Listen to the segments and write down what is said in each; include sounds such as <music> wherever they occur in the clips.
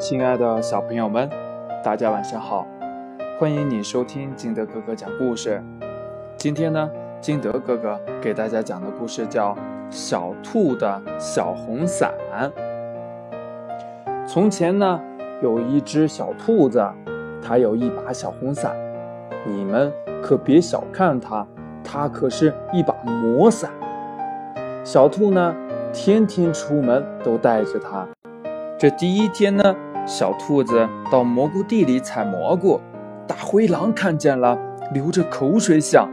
亲爱的小朋友们，大家晚上好！欢迎你收听金德哥哥讲故事。今天呢，金德哥哥给大家讲的故事叫《小兔的小红伞》。从前呢，有一只小兔子，它有一把小红伞。你们可别小看它，它可是一把魔伞。小兔呢，天天出门都带着它。这第一天呢，小兔子到蘑菇地里采蘑菇，大灰狼看见了，流着口水想：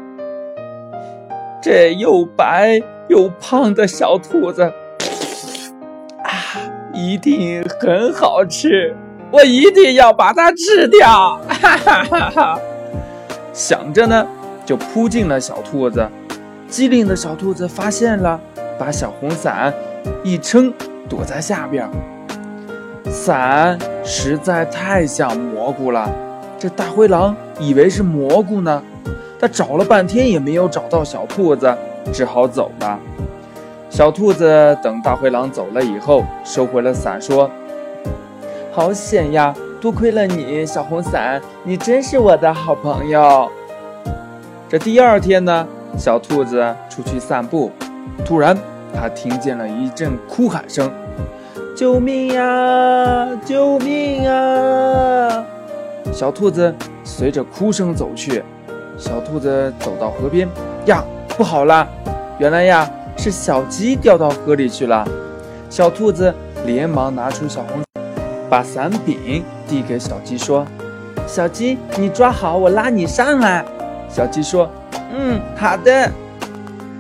这又白又胖的小兔子，啊，一定很好吃，我一定要把它吃掉！哈哈哈哈！想着呢，就扑进了小兔子。机灵的小兔子发现了，把小红伞一撑，躲在下边。伞实在太像蘑菇了，这大灰狼以为是蘑菇呢。他找了半天也没有找到小兔子，只好走了。小兔子等大灰狼走了以后，收回了伞，说：“好险呀，多亏了你，小红伞，你真是我的好朋友。”这第二天呢，小兔子出去散步，突然他听见了一阵哭喊声。救命呀！救命呀！小兔子随着哭声走去。小兔子走到河边，呀，不好了！原来呀，是小鸡掉到河里去了。小兔子连忙拿出小红，把伞柄递给小鸡，说：“小鸡，你抓好，我拉你上来。”小鸡说：“嗯，好的。”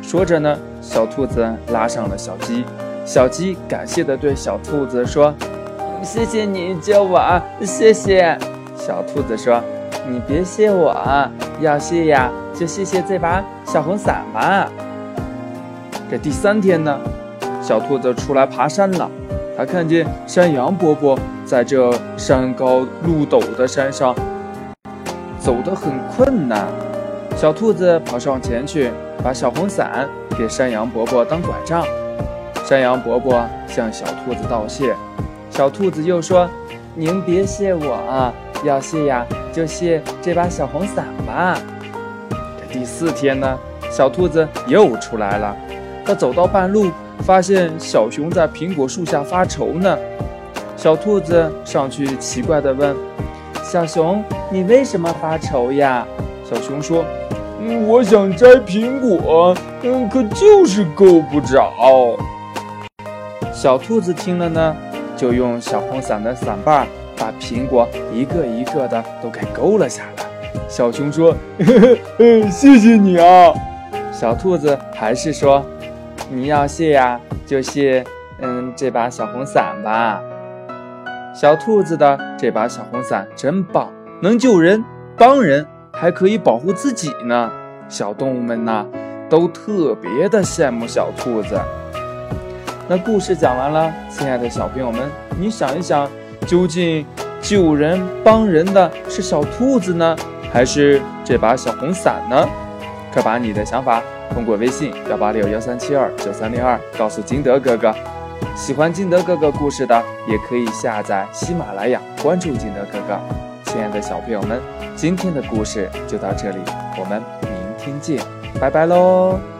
说着呢，小兔子拉上了小鸡。小鸡感谢地对小兔子说：“谢谢你救我，谢谢。”小兔子说：“你别谢我，要谢呀，就谢谢这把小红伞吧。”这第三天呢，小兔子出来爬山了。他看见山羊伯伯在这山高路陡的山上走得很困难。小兔子跑上前去，把小红伞给山羊伯伯当拐杖。山羊伯伯向小兔子道谢，小兔子又说：“您别谢我啊，要谢呀就谢这把小红伞吧。”这第四天呢，小兔子又出来了。他走到半路，发现小熊在苹果树下发愁呢。小兔子上去奇怪地问：“小熊，你为什么发愁呀？”小熊说：“嗯，我想摘苹果，嗯，可就是够不着。”小兔子听了呢，就用小红伞的伞把把苹果一个一个的都给勾了下来。小熊说：“ <laughs> 谢谢你啊。”小兔子还是说：“你要谢呀，就谢嗯这把小红伞吧。”小兔子的这把小红伞真棒，能救人、帮人，还可以保护自己呢。小动物们呐，都特别的羡慕小兔子。那故事讲完了，亲爱的小朋友们，你想一想，究竟救人帮人的是小兔子呢，还是这把小红伞呢？快把你的想法通过微信幺八六幺三七二九三零二告诉金德哥哥。喜欢金德哥哥故事的，也可以下载喜马拉雅，关注金德哥哥。亲爱的小朋友们，今天的故事就到这里，我们明天见，拜拜喽。